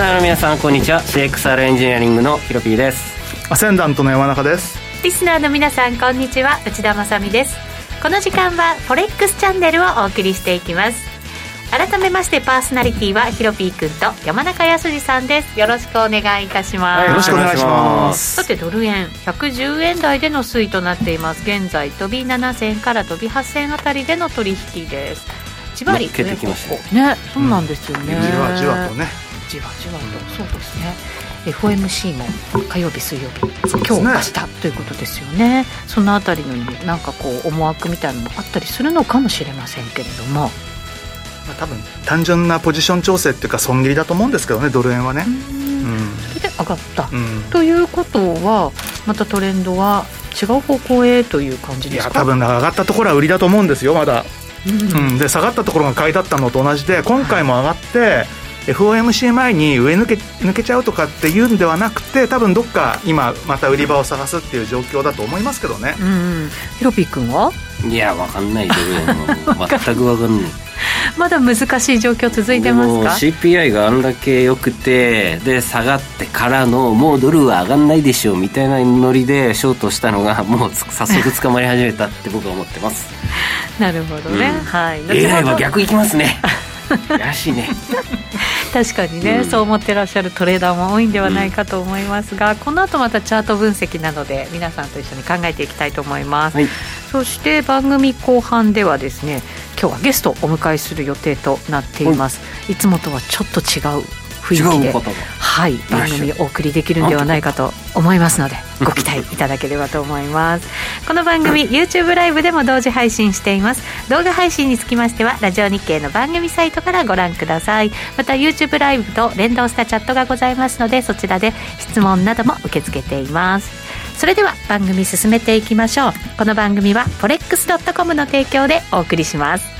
ナーの皆さんこんにちは。CXR エンジニアリングのヒロピーです。アセンダントの山中です。リスナーの皆さんこんにちは。内田まさです。この時間はフォレックスチャンネルをお送りしていきます。改めましてパーソナリティはヒロピーくんと山中康さんです。よろしくお願いいたします、はい、よろしくお願いします。さてドル円。110円台での推移となっています。現在飛び7銭から飛び8銭あたりでの取引です。じわりけてきましたね。そうなんですよね、うん、じわじわとねじわじわとそうですね。FOMC も火曜日水曜日今日、ね、明日ということですよね。そのあたりのなんかこう思惑みたいなのもあったりするのかもしれませんけれども。まあ、多分単純なポジション調整っていうか損切りだと思うんですけどねドル円はね。うん、それで上がった、うん、ということはまたトレンドは違う方向へという感じですか？いや多分上がったところは売りだと思うんですよまだ、うん、うん、で下がったところが買いだったのと同じで今回も上がって、はい FOMC 前に上抜け抜けちゃうとかっていうんではなくて多分どっか今また売り場を探すっていう状況だと思いますけどね、うん、ヒロピー君は？いや分かんないけど全く分かんない。まだ難しい状況続いてますか？CPI があんだけ良くてで下がってからのもうドルは上がんないでしょうみたいなノリでショートしたのがもう早速捕まり始めたって僕は思ってます。なるほどね、うん、はい。AI は逆いきますね。らしいね確かにね、うん、そう思ってらっしゃるトレーダーも多いんではないかと思いますが、うん、この後またチャート分析などで皆さんと一緒に考えていきたいと思います、はい、そして番組後半ではですね今日はゲストをお迎えする予定となっています、いつもとはちょっと違う雰囲気ではい番組お送りできるんではないかと思いますのでご期待いただければと思います。この番組 YouTube ライブでも同時配信しています。動画配信につきましてはラジオ日経の番組サイトからご覧ください。また YouTube ライブと連動したチャットがございますのでそちらで質問なども受け付けています。それでは番組進めていきましょう。この番組は forex.com の提供でお送りします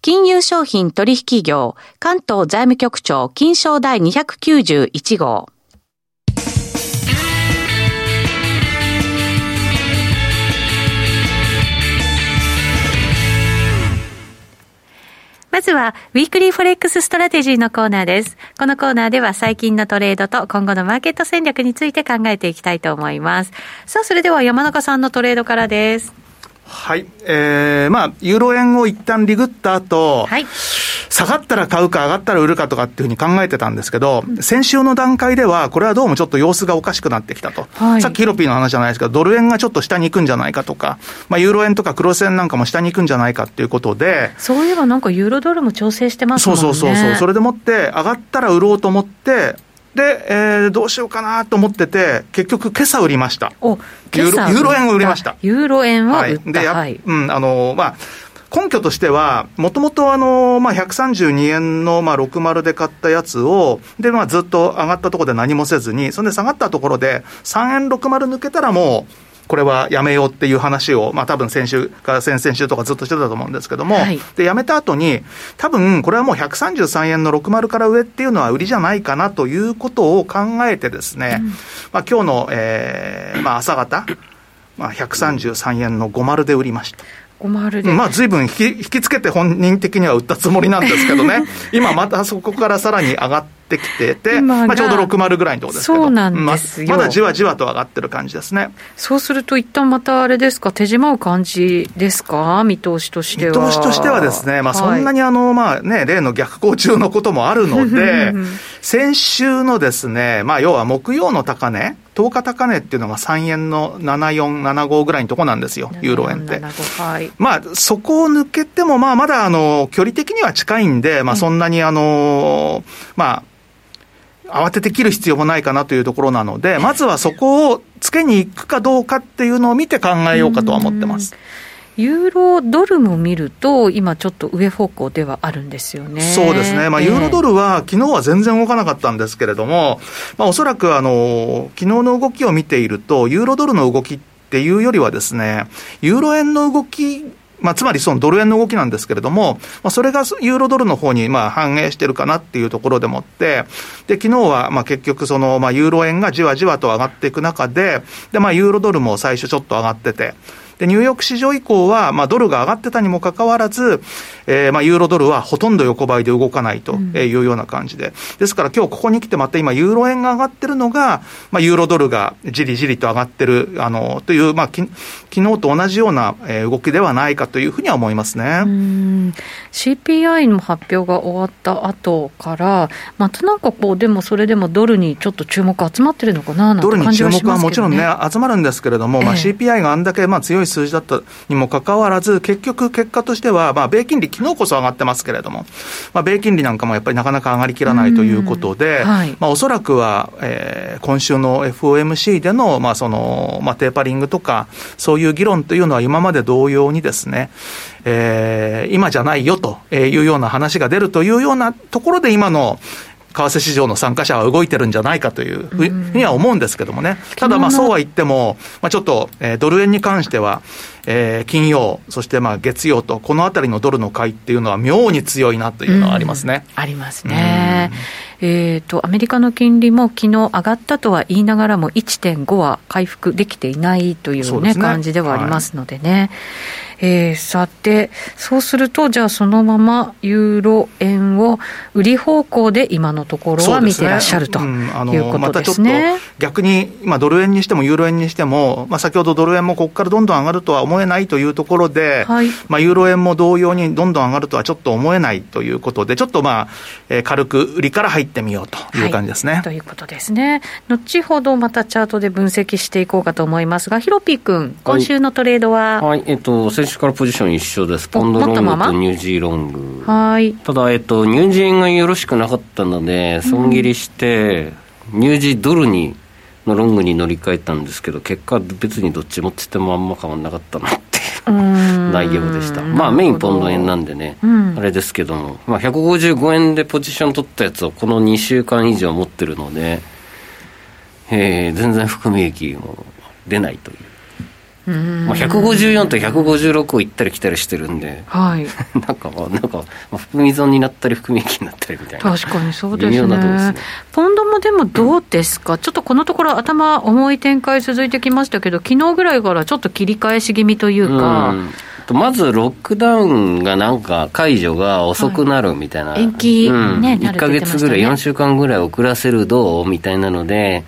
金融商品取引業関東財務局長金商第291号まずは、ウィークリーフォレックスストラテジーのコーナーです。このコーナーでは最近のトレードと今後のマーケット戦略について考えていきたいと思います。さあ、それでは山中さんのトレードからです。はい。えー、まあ、ユーロ円を一旦リグった後、はい、下がったら買うか上がったら売るかとかっていうふうに考えてたんですけど、うん、先週の段階では、これはどうもちょっと様子がおかしくなってきたと。はい、さっきヒロピーの話じゃないですけど、ドル円がちょっと下に行くんじゃないかとか、まあ、ユーロ円とかクロス円なんかも下に行くんじゃないかっていうことで。そういえばなんかユーロドルも調整してますもんね。そうそうそうそう。それでもって、上がったら売ろうと思って、で、えー、どうしようかなと思ってて、結局、今朝売りました。おユーロユーロ円を売りました。ユーロ円を売った、はい、で、はい、うん、あの、まあ、根拠としては、もともとあの、まあ、132円の、まあ、60で買ったやつを、で、まあ、ずっと上がったところで何もせずに、それで下がったところで、3円60抜けたらもう、これはやめようっていう話を、まあ多分先週から先々週とかずっとしてたと思うんですけども、はい、で、やめた後に、多分これはもう133円の60から上っていうのは売りじゃないかなということを考えてですね、うん、まあ今日の、えー、まあ朝方、まあ133円の50で売りました。50で。まあ、随分引き引きつけて本人的には売ったつもりなんですけどね、今またそこからさらに上がってきてて、まあ、ちょうど60ぐらいのところですけど、そうなんですままだじわじわと上がってる感じですね。そうすると、一旦またあれですか、手締まう感じですか、見通しとしては。見通しとしてはですね、まあ、そんなにあの、はい、まあね、例の逆行中のこともあるので、先週のですね、まあ、要は木曜の高値、10日高値っていうのが3円の74、75ぐらいのとこなんですよ、ユーロ円って。はい、まあ、そこを抜けても、まあ、まだあの距離的には近いんで、まあ、そんなにあの、まあ、慌てて切る必要もないかなというところなので、まずはそこをつけに行くかどうかっていうのを見て考えようかとは思ってます。ユーロドルも見ると、今ちょっと上方向ではあるんですよね。そうですね。まあ、ユーロドルは、昨日は全然動かなかったんですけれども、まあ、おそらく、あの、昨日の動きを見ていると、ユーロドルの動きっていうよりはですね、ユーロ円の動きまあ、つまりそのドル円の動きなんですけれども、まあ、それがユーロドルの方にまあ反映してるかなっていうところでもって、で、昨日はまあ結局そのまあユーロ円がじわじわと上がっていく中で、で、まあユーロドルも最初ちょっと上がってて、で、ニューヨーク市場以降は、まあ、ドルが上がってたにもかかわらず、えー、まあ、ユーロドルはほとんど横ばいで動かないというような感じで。ですから今日ここに来てまた今、ユーロ円が上がってるのが、まあ、ユーロドルがじりじりと上がってる、あの、という、まあ、き昨日と同じような動きではないかというふうには思いますね。CPI の発表が終わった後から、またなんかこう、でもそれでもドルにちょっと注目集まってるのかな、ね、ドルに注目はもちろんね、集まるんですけれども、まあ、CPI があんだけまあ強い数字だったにもかかわらず、結局、結果としては、まあ、米金利、昨日こそ上がってますけれども、まあ、米金利なんかもやっぱりなかなか上がりきらないということで、はい、まあ、おそらくは、えー、今週の FOMC での、まあ、その、まあ、テーパリングとか、そういう議論というのは今まで同様にですね、えー、今じゃないよというような話が出るというようなところで今の、為替市場の参加者は動いてるんじゃないかというふうには思うんですけどもね、ただまあそうは言っても、まあ、ちょっと、えー、ドル円に関しては、えー、金曜、そしてまあ月曜と、このあたりのドルの買いっていうのは、妙に強いなというのはありますね。ありますね。えーと、アメリカの金利も昨日上がったとは言いながらも、1.5は回復できていないというね、ね感じではありますのでね。はいえー、さて、そうすると、じゃあそのままユーロ円を売り方向で今のところは見てらっしゃるということですね。またちょっと逆に、今ドル円にしてもユーロ円にしても、まあ、先ほどドル円もここからどんどん上がるとは思えないというところで、はい、まあ、ユーロ円も同様にどんどん上がるとはちょっと思えないということで、ちょっとまあ、えー、軽く売りから入ってみようという感じですね、はい。ということですね。後ほどまたチャートで分析していこうかと思いますが、ヒロピー君、今週のトレードは、はい、はい、えっと、先週からポジション一緒です。ポンドロングとニュージーロング。はい。ただ、えっと、ニュージー円がよろしくなかったので、損切りして、うん、ニュージードルに、のロングに乗り換えたんですけど、結果、別にどっちもってってもあんま変わんなかったなっていう。内容でした。まあ、メインポンド円なんでね、うん、あれですけども、まあ、155円でポジション取ったやつをこの2週間以上持ってるので、えー、全然含み益も出ないという。まあ、154と156を行ったり来たりしてるんで、はい、なんか、なんか、まあ、含み損になったり、含み益になったりみたいな、確かにそうですね、ね。ポンドもでもどうですか、うん、ちょっとこのところ、頭、重い展開続いてきましたけど、昨日ぐらいからちょっと切り返し気味というか。うん。まずロックダウンがなんか解除が遅くなるみたいな、はい、延期、ね、うん、1か月ぐらい、4週間ぐらい遅らせるどうみたいなので、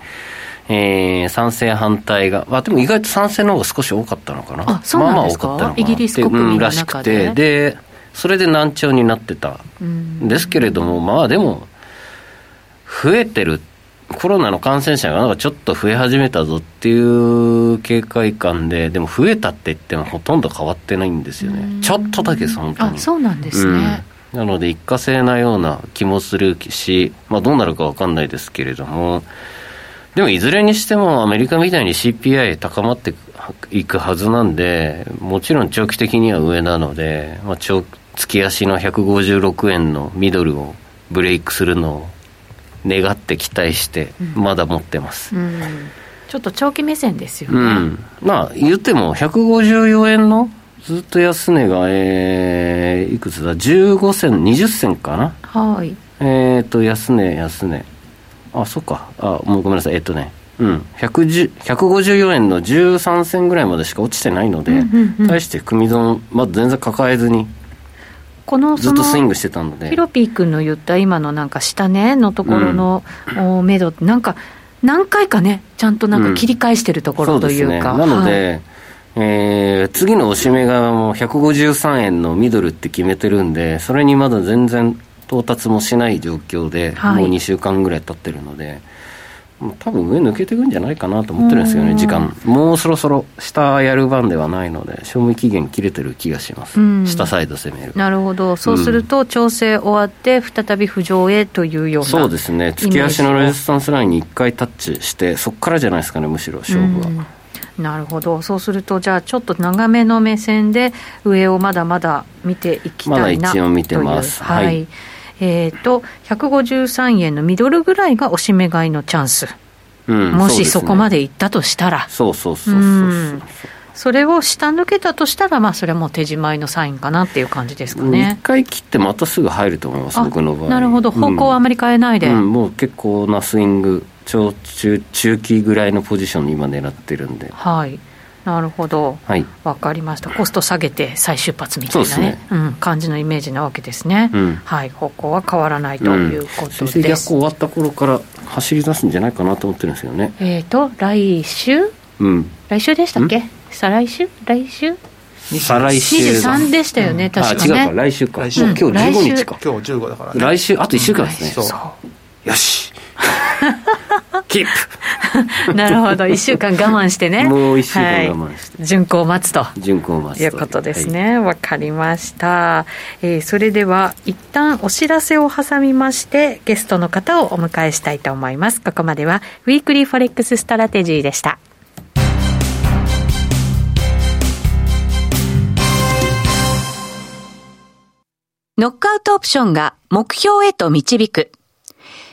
えー、賛成反対が、あ、でも意外と賛成の方が少し多かったのかな。あ、そうなんですか、まあ、まあ多かったのかな。イギリス国民らしくて、で、それで難聴になってた。んですけれども、まあでも、増えてる、コロナの感染者がなんかちょっと増え始めたぞっていう警戒感で、でも増えたって言ってもほとんど変わってないんですよね。ちょっとだけ本当に。あ、そうなんですね。うん、なので一過性なような気もするし、まあどうなるかわかんないですけれども、でもいずれにしてもアメリカみたいに CPI 高まっていくはずなんで、もちろん長期的には上なので、まあ、長月足の156円のミドルをブレイクするのを願って期待して、まだ持ってます。うん。うんちょっと長期目線ですよね、うん、まあ言っても154円のずっと安値が、えー、いくつだ？15銭20銭かな？はい。えっ、ー、と安値安値あそっか。あもうごめんなさい。えっ、ー、とね。うん。154円の13銭ぐらいまでしか落ちてないので、うんうんうん、対して組損まだ全然抱えずにこのずっとスイングしてたので。ヒロピー君の言った今のなんか下値のところの、うん、目処ってなんか何回かねちゃんとなんか切り返してるところというか、うんね、なので、はいえー、次のおしめがもう153円のミドルって決めてるんで、それにまだ全然到達もしない状況で、はい、もう2週間ぐらい経ってるので、多分上抜けていくんじゃないかなと思ってるんですよね、時間。もうそろそろ下やる番ではないので、賞味期限切れてる気がします、下サイド攻める。なるほど、そうすると、調整終わって、再び浮上へというようなそうですね、月足のレジスタンスラインに1回タッチして、そこからじゃないですかね、むしろ勝負は。なるほど、そうすると、じゃあ、ちょっと長めの目線で、上をまだまだ見ていきたいなまだ一応見てます。はい、はい、えーと、153円のミドルぐらいがおしめ買いのチャンス。もしそこまでいったとしたら、そうそうそうそうそれを下抜けたとしたら、まあ、それはもう手じまいのサインかなっていう感じですかね。一回切って、またすぐ入ると思います、僕の場合。なるほど、方向はあまり変えないで、うんうん、もう結構なスイング、超中中期ぐらいのポジションに今、狙ってるんで。はいなるほど、はい、分かりました、コスト下げて再出発みたいなね、ね。うん、感じのイメージなわけですね、うん、はい、方向は変わらないということです。うん、逆終わった頃から走り出すんじゃないかなと思ってるんですよね。えっ、ー、と、来週、うん、来週でしたっけ？再来週？来週？再来週23でしたよね、確かね。あ、違うか、来週か。今日15日か。今日15だから、ね、来週、あと1週間ですね。よし キープなるほど、1週間我慢してね、もう1週間我慢して、はい、順行を待つと。順行を待ついうことですね、わ、はい、かりました、えー、それでは一旦お知らせを挟みまして、ゲストの方をお迎えしたいと思います。ここまでは、ウィークリーフォレックスストラテジーでした。ノックアウトオプションが目標へと導く。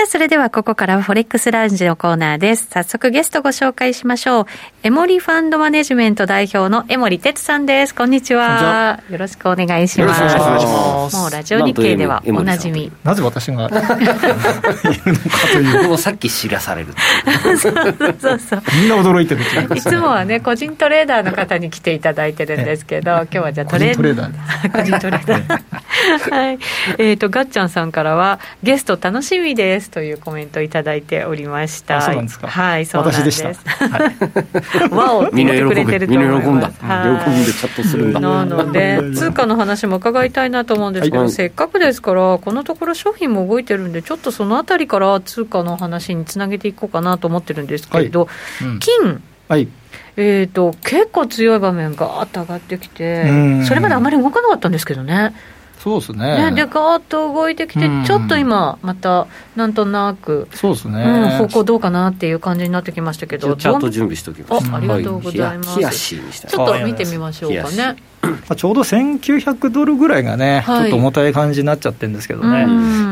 さあ、それではここからフォレックスラウンジのコーナーです。早速ゲストご紹介しましょう。エモリファンドマネジメント代表の江森哲さんです。こんにちは。よろしくお願いします。もうラジオ日経ではおなじみ。なぜ私が いるのかという。もうさっき知らされる。そうそうそう。みんな驚いてるいつもはね、個人トレーダーの方に来ていただいてるんですけど、今日はじゃあトレーダー。個人トレーダー。はい。えっ、と、ガッチャンさんからは、ゲスト楽しみです。というコメントいただいておりました。そうなんですか。はい、そうなんです。わお、みんな喜んでると思います。喜んでチャットするんだ。なので、通貨の話も伺いたいなと思うんですけど、せっかくですから、このところ商品も動いてるんで、ちょっとそのあたりから通貨の話につなげていこうかなと思ってるんですけれど、金、はいえーと、結構強い場面がーっと上がってきて、それまであまり動かなかったんですけどね。そうですね。ねで、ガーッと動いてきて、ちょっと今、またなんとなく、そうですね、うん、方向どうかなっていう感じになってきましたけど、チャート準備しておきました。あありがとうございます。ちょっと見てみましょうかね。ちょうど1900ドルぐらいがね、はい、ちょっと重たい感じになっちゃってるんですけどね、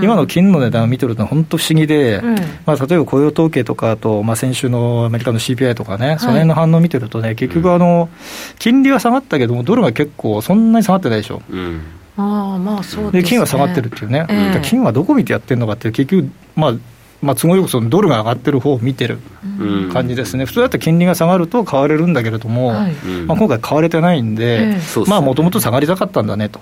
今の金の値段を見てると、本当不思議で、うん、まあ、例えば雇用統計とか、あと、まあ、先週のアメリカの CPI とかね、はい、その辺の反応を見てるとね、結局あの、金利は下がったけども、ドルが結構、そんなに下がってないでしょ。うんあまあそうで、ね、金は下がってるっていうね、えー、金はどこ見てやってるのかって、結局、まあ、まあ、都合よくそのドルが上がってる方を見てる感じですね、普通だったら金利が下がると買われるんだけれども、はい、まあ、今回、買われてないんで、もともと下がりたかったんだねと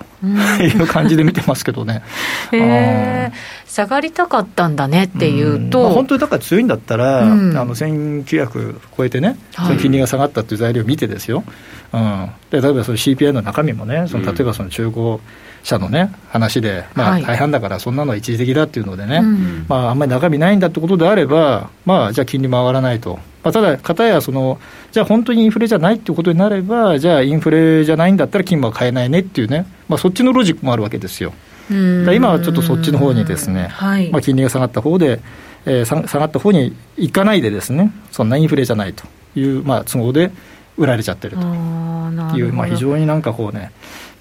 いう感じで見てますけどね。えー、下がりたかったんだねっていうと、まあ、本当にだから強いんだったら、うん、あの1900超えてね、その金利が下がったっていう材料を見てですよ、うん、で例えばその CPI の中身もね、その例えばその中古、社のね、話で、まあ、大半だから、そんなのは一時的だっていうのでね、はい、まあ、あんまり中身ないんだってことであれば、まあ、じゃあ金利も上がらないと。まあ、ただ、かたやその、じゃあ本当にインフレじゃないっていうことになれば、じゃあインフレじゃないんだったら金は買えないねっていうね、まあ、そっちのロジックもあるわけですよ。今はちょっとそっちの方にですね、はい、まあ、金利が下がった方で、えー、下がった方に行かないでですね、そんなインフレじゃないという、まあ、都合で売られちゃってるという、まあ、非常になんかこうね、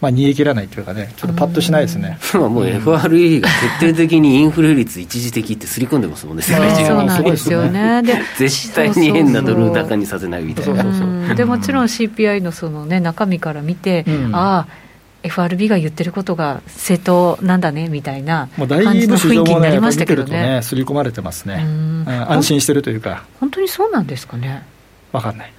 まあ、煮え切らないというかね、ちょっとパッとしないですね。もう FRE が徹底的にインフレ率一時的ってすり込んでますもんね、世界中に。そうですよね。で絶対に変なドル高にさせないみたいな。でもちろん CPI のその、ね、中身から見て、うん、ああ、FRB が言ってることが正当なんだねみたいな感じの雰囲気になりましたけどね。すり込まれてますね、安心してるというか。本当にそうなんですかね。わかんない。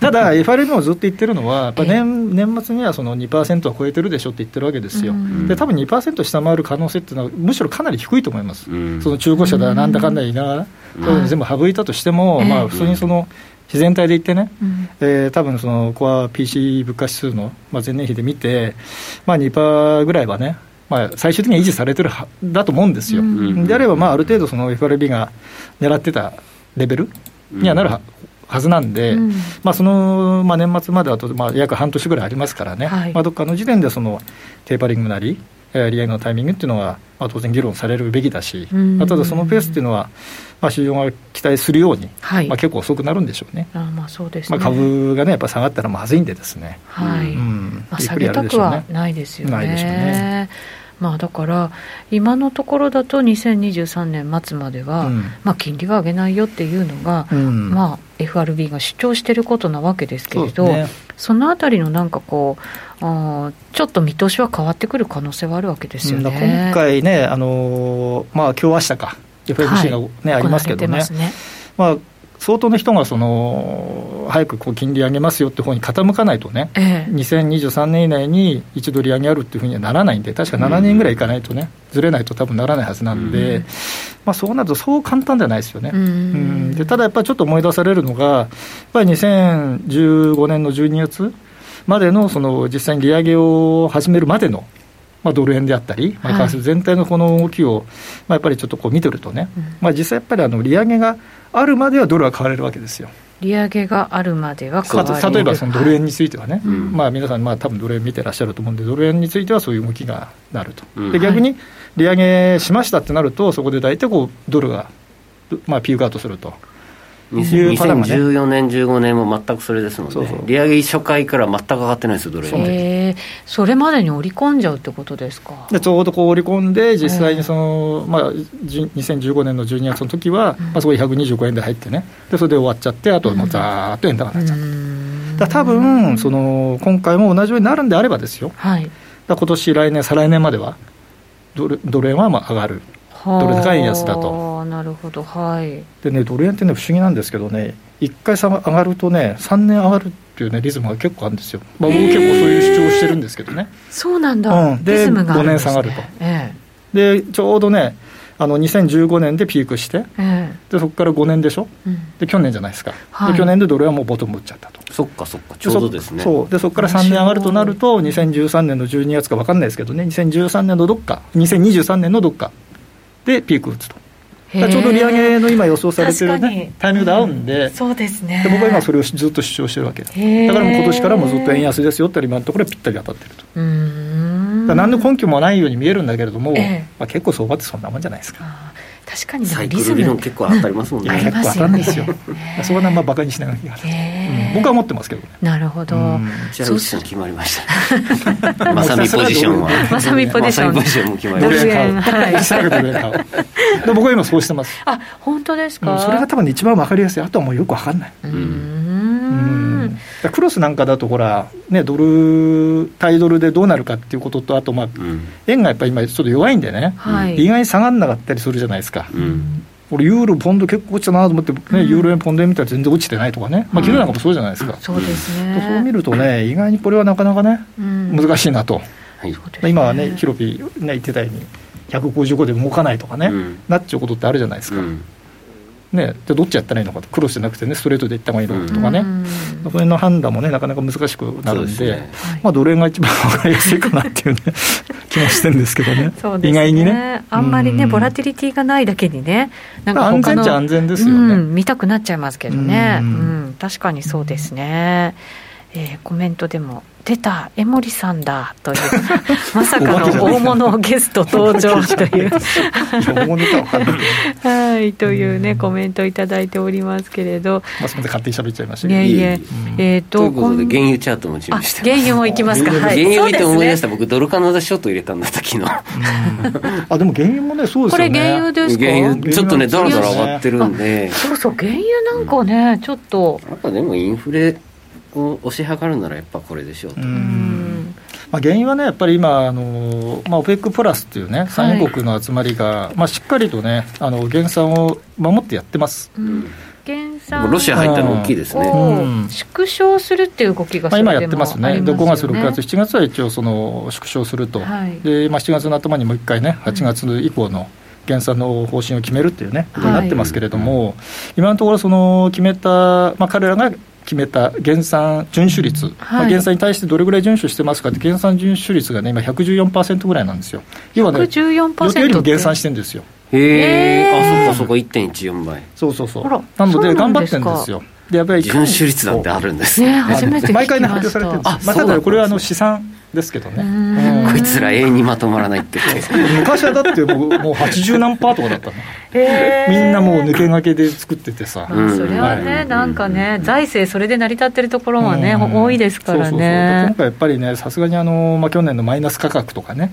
ただ、FRB もずっと言ってるのは、やっぱ年年末にはその2%は超えてるでしょって言ってるわけですよ、で多分2%下回る可能性っていうのは、むしろかなり低いと思います、その中古車だ、なんだかんだ言いながら、全部省いたとしても、まあ、普通にその、自然体で言ってね、うん、えー、多分そのコア PC 物価指数の、まあ、前年比で見て、まあ、2%ぐらいはね、まあ、最終的には維持されてるはだと思うんですよ。うん、であれば、まあ、ある程度、その FRB が狙ってたレベルにはなるははずなんで、うん、まあ、その、まあ、年末まであと、まあ、約半年ぐらいありますからね、はい、まあ、どっかの時点でそのテーパリングなり、えー、利上げのタイミングっていうのは、まあ、当然議論されるべきだし、まあ、ただそのペースっていうのは、まあ、市場が期待するように、はい、まあ、結構遅くなるんでしょうね。あまあそうです、ね、まあ、株がね、やっぱ下がったらまずいんでですね。はい。うん、まあ、下げたくはないですよね。ないでしょうね。まあ、だから、今のところだと2023年末までは、うん、まあ、金利が上げないよっていうのが、うん、まあ、FRB が主張していることなわけですけれど、そ、ね,、のあたりのなんかこうあ、ちょっと見通しは変わってくる可能性はあるわけですよね、今回ね、あのまあ今日明日か、FMC がね、はい、ありますけどね。ね。まあ相当の人がその早くこう金利上げますよって方に傾かないとね、ええ、2023年以内に一度利上げあるっていうふうにはならないんで、確か7年ぐらいいかないとね、ずれないと多分ならないはずなんで、うん、まあ、そうなると、そう簡単ではないですよね、うん、でただやっぱりちょっと思い出されるのが、やっぱり2015年の12月までのその実際に利上げを始めるまでのまあ、ドル円であったり、まあ、為替全体のこの動きを、まあ、やっぱりちょっとこう見てるとね、まあ、実際やっぱりあの利上げがあるまではドルは買われるわけですよ。利上げがあるまでは買われる。例えばそのドル円についてはね、はい、まあ、皆さん、まあ多分ドル円見てらっしゃると思うんで、ドル円についてはそういう動きがなると、で逆に利上げしましたってなると、そこで大体こうドルが、まあ、ピークアウトすると。2014年、15年も全くそれですもんね、そうそう。利上げ初回から全く上がってないですよ、ドル円それまでに織り込んじゃうってことですか？でちょうどこう織り込んで、実際にその、まあ、2015年の12月の時は、まあ、そこで125円で入ってね、でそれで終わっちゃって、あともうざーっと円高になっちゃった。だ多分その今回も同じようになるんであればですよ、はい、だ今年来年、再来年まではドル、ドル円はまあ上がる。ドル高いやつだと。なるほど、はい。でね、ドル円ってね、不思議なんですけどね、1回上がるとね、3年上がるっていうね、リズムが結構あるんですよ。まあ、僕結構そういう主張をしてるんですけどね。そうなんだ。うん、で、でね、5年下がると。ええ、で、ちょうどね、あの2015年でピークして、えー、でそこから5年でしょ、うん、で去年じゃないですか、はい、で去年でドルはもうボトム打っちゃったと。そっかそっか、ちょうどですね。そうでそこから3年上がるとなると、2013年の12月か分かんないですけどね、2013年のどっか、2023年のどっかでピーク打つと。ちょうど利上げの今予想されてる、ね、タイミングで合うんで、そうですね。で僕は今それをずっと主張してるわけだからもう今年からもずっと円安ですよって今のところはぴったり当たってると。うん。何の根拠もないように見えるんだけれども、まあ、結構相場ってそんなもんじゃないですか確かにサイクル理論結構当たりますもんね、結構当たるんですよそこはまあバカにしながらいけない、僕は持ってますけどね。なるほど。じゃあ内決まりました。まさみポジションは。まさみポジション。ポジションも決まりました。僕は今そうしてます。あ本当ですか、それが多分一番わかりやすい。あとはもうよくわかんない。うんクロスなんかだとほら、ね、ドル対ドルでどうなるかっていうこととあと、まあ、円がやっぱり今ちょっと弱いんでね、意外に下がらなかったりするじゃないですか、俺、ユーロ、ポンド結構落ちたなと思って、ね、ユーロ円、ポンド円見たら全然落ちてないとかね、まあ、昨日なんかもそうじゃないですか、そうですね。そう見るとね、意外にこれはなかなかね、難しいなと、今はね、ヒロピー、ね、言ってたように、155で動かないとかね、なっちゃうことってあるじゃないですか。ね、じゃどっちやったらいいのかと、クロスじゃなくてね、ストレートでいった方がいいのかとかね、その辺の判断もね、なかなか難しくなるんで、でね、まあ、ドル円が一番分かりやすいかなっていうね、気もしてるんですけどね、ね。意外にね。あんまりね、ボラティリティがないだけにね、なんか安全っちゃ安全ですよね、見たくなっちゃいますけどね、うん、確かにそうですね。えー、コメントでも出た江森さんだという まさかの大物ゲスト登場という。はいというねコメントいただいておりますけれど、まあ、すみません勝手に喋っちゃいましたけど。いえいえ、えー、とということで原油チャートも準備して原油もいきますか、はい、原油見て思い出した、僕ドルカナダショット入れたんだった昨日。あでも原油もねそうですよね。これ原油ですか？原油ちょっとねだらだら上がってるんで。そうそう原油なんかね、ちょっと。やっぱでもインフレを推し量るならやっぱこれでしょうと。まあ、原因はね、やっぱり今、あのまあ、OPEC プラスっていうね、産油国の集まりが、はい、まあ、しっかりとね、あの減産を守ってやってます。うん。減産ロシア入ったの大きいですね、うん、縮小するっていう動きが、まあ、今やってますね、で5月、6月、7月は一応その縮小すると、はい、でまあ、7月の頭にもう一回ね、8月以降の減産の方針を決めるっていうね、ことになってますけれども、はい、今のところ、その決めた、まあ、彼らが決めた減産遵守率、はい、まあ、減産に対してどれぐらい遵守してますかって、減産遵守率がね、今、114%ぐらいなんですよ。要はね、予定よりも減産してるんですよ。へえ、あ、そこそこ1.14倍。そうそうそう。なので、頑張ってるんですよ。で、やっぱり。遵守率なんてあるんですね。初めて毎回ね、発表されてるんです。まあ、ただこれはあの試算ですけどね、こいつら永遠にまとまらないって。昔はだってもうもう80何パーとかだったの、えー、みんなもう抜け駆けで作っててさ、うん、それはね、はい、なんかね、財政それで成り立ってるところはね、うん、多いですからね。今回やっぱりねさすがにあの、まあ、去年のマイナス価格とかね、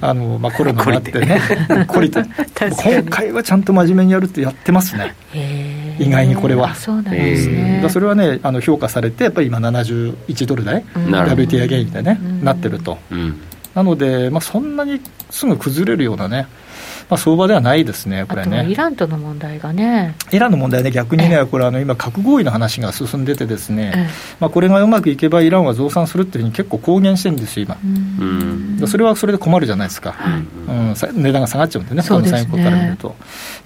うん、あのまあ、コロナになってね。懲りて。今回はちゃんと真面目にやるってやってますね意外にこれは。そうなんですね、それはねあの評価されてやっぱり今71ドル台、WTI ゲインでね、なってると、なので、まあ、そんなにすぐ崩れるようなね、まあ、相場ではないですね、これね。イランとの問題がね。イランの問題ね、逆にね、これあの、今、核合意の話が進んでてですね、まあ、これがうまくいけば、イランは増産するっていうふうに結構公言してるんですよ、今。それはそれで困るじゃないですか、うん、値段が下がっちゃうんでね、他の産油国から見ると。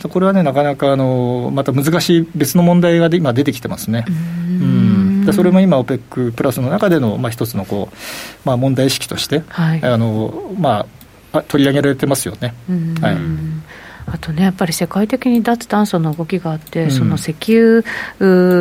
これはね、なかなかあのまた難しい別の問題が今、出てきてますね。うん。でそれも今、OPEC プラスの中での、まあ、一つのこう、まあ、問題意識として、はい、あのまあ、取り上げられてますよね。はい。あとね、やっぱり世界的に脱炭素の動きがあって、うん、その石油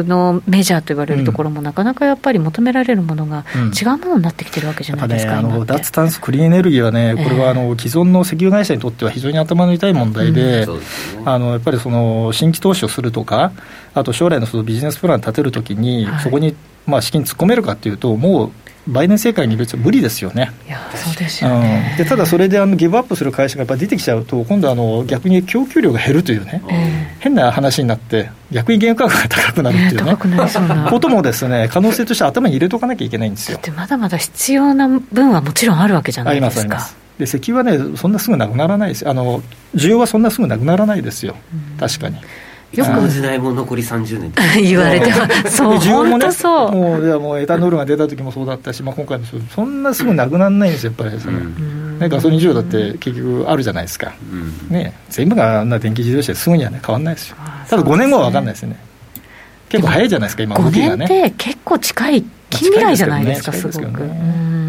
のメジャーと言われるところも、なかなかやっぱり求められるものが違うものになってきてるわけじゃないですか、ね、あの脱炭素、クリーンエネルギーはね、これはあの既存の石油会社にとっては非常に頭の痛い問題で、うん。あのやっぱりその新規投資をするとか、あと将来のそのビジネスプラン立てるときに、はい、そこにまあ資金突っ込めるかというと、もう売年正解に別に無理ですよね。いやそうですよね、でただそれであのギブアップする会社がやっぱ出てきちゃうと、今度あの、逆に供給量が減るというね、えー、変な話になって、逆に原油価格が高くなるっていうね、ねこともですね、可能性として頭に入れとかなきゃいけないんですよ。まだまだ必要な分はもちろんあるわけじゃないですか。で石油はね、そんなすぐなくならないですあの、需要はそんなすぐなくならないですよ、確かに。よく時代も残り30年。言われてます。そう本当そう、もういやもうエタノールが出た時もそうだったし、まあ、今回もそうそんなすぐなくならないんですよやっぱり。その、うん、ね、ガソリン需要だって結局あるじゃないですか、うん、ね、全部があんな電気自動車ですぐにはね変わらないですよ。ただ5年後は分かんないですよね。結構早いじゃないですか今。動きがね。5年って結構近い近未来じゃないですかすごく、ね、うん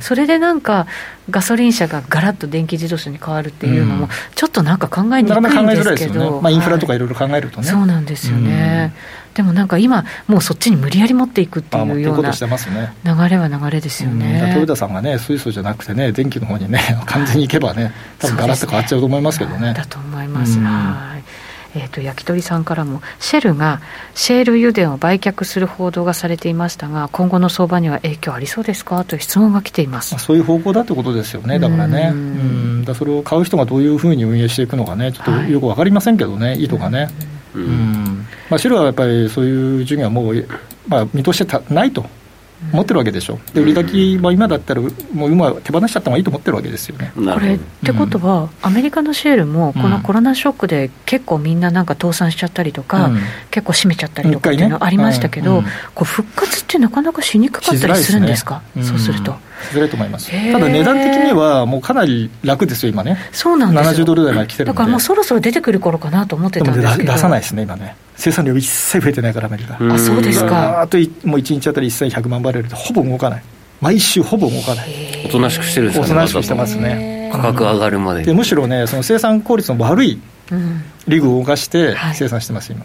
それでなんかガソリン車がガラッと電気自動車に変わるっていうのも、ちょっとなんか考えにくいんですけど、ね、まあ、インフラとかいろいろ考えるとね、はい、そうなんですよね、でもなんか今、もうそっちに無理やり持っていくっていうような流れは流れですよね。トヨタさんがね、水素じゃなくてね、電気の方にね、完全にいけばね、多分ガラッと変わっちゃうと思いますけどね。ねだと思います。はいえーと、焼き鳥さんからもシェルがシェール油田を売却する報道がされていましたが今後の相場には影響ありそうですかという質問が来ています。そういう方向だということですよねだからね。うん。だそれを買う人がどういうふうに運営していくのかねちょっとよく分かりませんけどね、はい、意図がね。うん。まあ、シェルはやっぱりそういう授業はもう、まあ、見通してたないと持ってるわけでしょ、で売り先は今だったら、もう今、手放しちゃった方がいいと思ってるわけですよね。これってことは、うん、アメリカのシェールも、このコロナショックで結構みんななんか倒産しちゃったりとか、うん、結構閉めちゃったりとかっていうのありましたけど、ねうん、こう復活ってなかなかしにくかったりするんですか、すね、そうすると。しづらいと思います、ただ値段的にはもうかなり楽ですよ、今ね、そうなんです70ドル台まで来てるだからもうそろそろ出てくる頃かなと思ってたんですけど出さないですね、今ね、生産量一切増えてないから、アメリカ。あそうですかあともう1日あたり1100万バレルでほぼ動かない。毎週ほぼ動かない。おとなしくしてるんですおとなしくしてますね。価格上がるまで。でむしろね、その生産効率の悪いリグを動かして生産してます、今。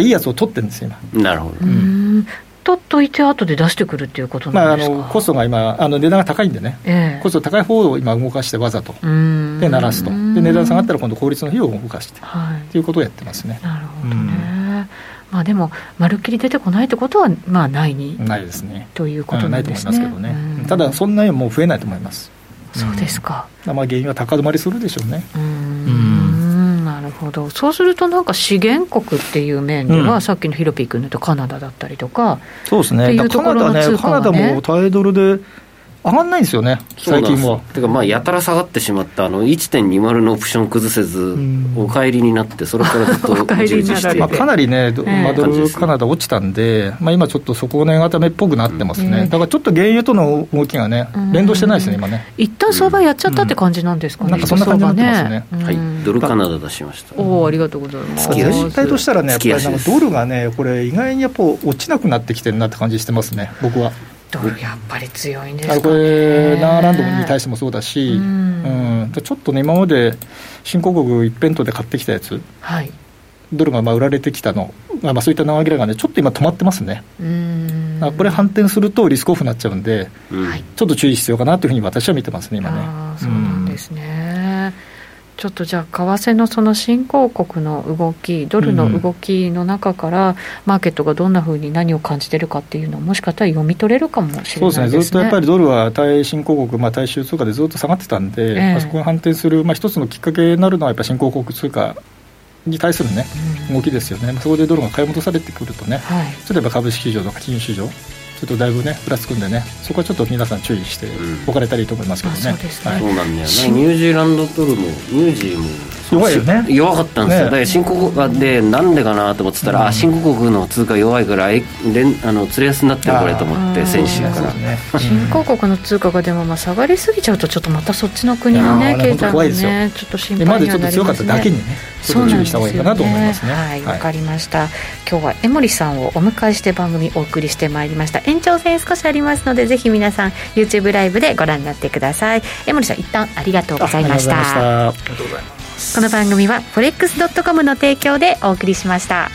いいやつを取ってるんです今。なるほど。うん取っといて、後で出してくるっていうことなんですか、まあ、あのコストが今、あの値段が高いんでね、えー、コスト高い方を今、動かしてわざと、で鳴らすと、で値段下がったら今度、効率の費用を動かして、はい、ということをやってますね。なるほどね、まあ、でも、まるっきり出てこないってことは、まあ、ないに。ないですね。ということなんですね。ないと思いますけどね、ただ、そんなにもう増えないと思います。そうですか、まあ、原因は高止まりするでしょうね。うんほど、そうするとなんか資源国っていう面では、うん、さっきのヒロピー君のとカナダだったりとか、そうですね、カナダね、カナダもタイドルで上がんないんですよね、最近は。てか、まあ、やたら下がってしまった、あの1.20のオプション崩せず、お帰りになって、それからずっと 従事してまあ、かなりね、マドルカナダ落ちたんで、まあ、今ちょっと底値固めっぽくなってますね、だからちょっと原油との動きがね、連動してないですね、今ね。一旦相場やっちゃったって感じなんですかね、なんかそんな感じになってますね。はい、ドルカナダ出しました。おお、ありがとうございます。全体としたらね、やっぱりドルがね、これ、意外にやっぱ落ちなくなってきてるなって感じしてますね、僕は。ドルやっぱり強いんですか、ね、これナーランドに対してもそうだし、うん、うん、ちょっとね今まで新興国一辺倒で買ってきたやつ、はい、ドルがまあ売られてきたの、まあ、そういった長切れがねちょっと今止まってますね。うん。これ反転するとリスクオフになっちゃうんで、うん、ちょっと注意必要かなというふうに私は見てますね今ね。そうなんですね、うんちょっとじゃあ、為替のその新興国の動き、ドルの動きの中から、マーケットがどんなふうに何を感じてるかっていうのを、もしかしたら読み取れるかもしれないですね。そうですね、ずっとやっぱりドルは対新興国、まあ、対州通貨でずっと下がってたんで、えあ、そこが反転する、まあ、一つのきっかけになるのは、やっぱり新興国通貨に対するね、うん、動きですよね、そこでドルが買い戻されてくるとね、はい、例えば株式市場とか金融市場、ちょっとだいぶね、プラス組んでね、そこはちょっと皆さん注意しておかれたらいいと思いますけどね。うん、そうですね、はい、そうなんだよね、ニュージーランドドルも、ニュージーも弱いよね。弱かったんですよ、ね、だから新興国でなんでかなと思ってたら、うん、あ新興国の通貨弱いからえ連あの釣れ安になってるこれと思って先週から、ね、新興国の通貨がでもまあ下がりすぎちゃうとちょっとまたそっちの国のね経済もねちょっと心配になりますね。までちょっと強かっただけにねそう注意した方がいいかなと思いますね。はい。わ、かりました。今日は江森さんをお迎えして番組お送りしてまいりました。延長戦少しありますのでぜひ皆さん YouTube ライブでご覧になってください。江森さん一旦ありがとうございました。ありがとうございますこの番組は forex.com の提供でお送りしました。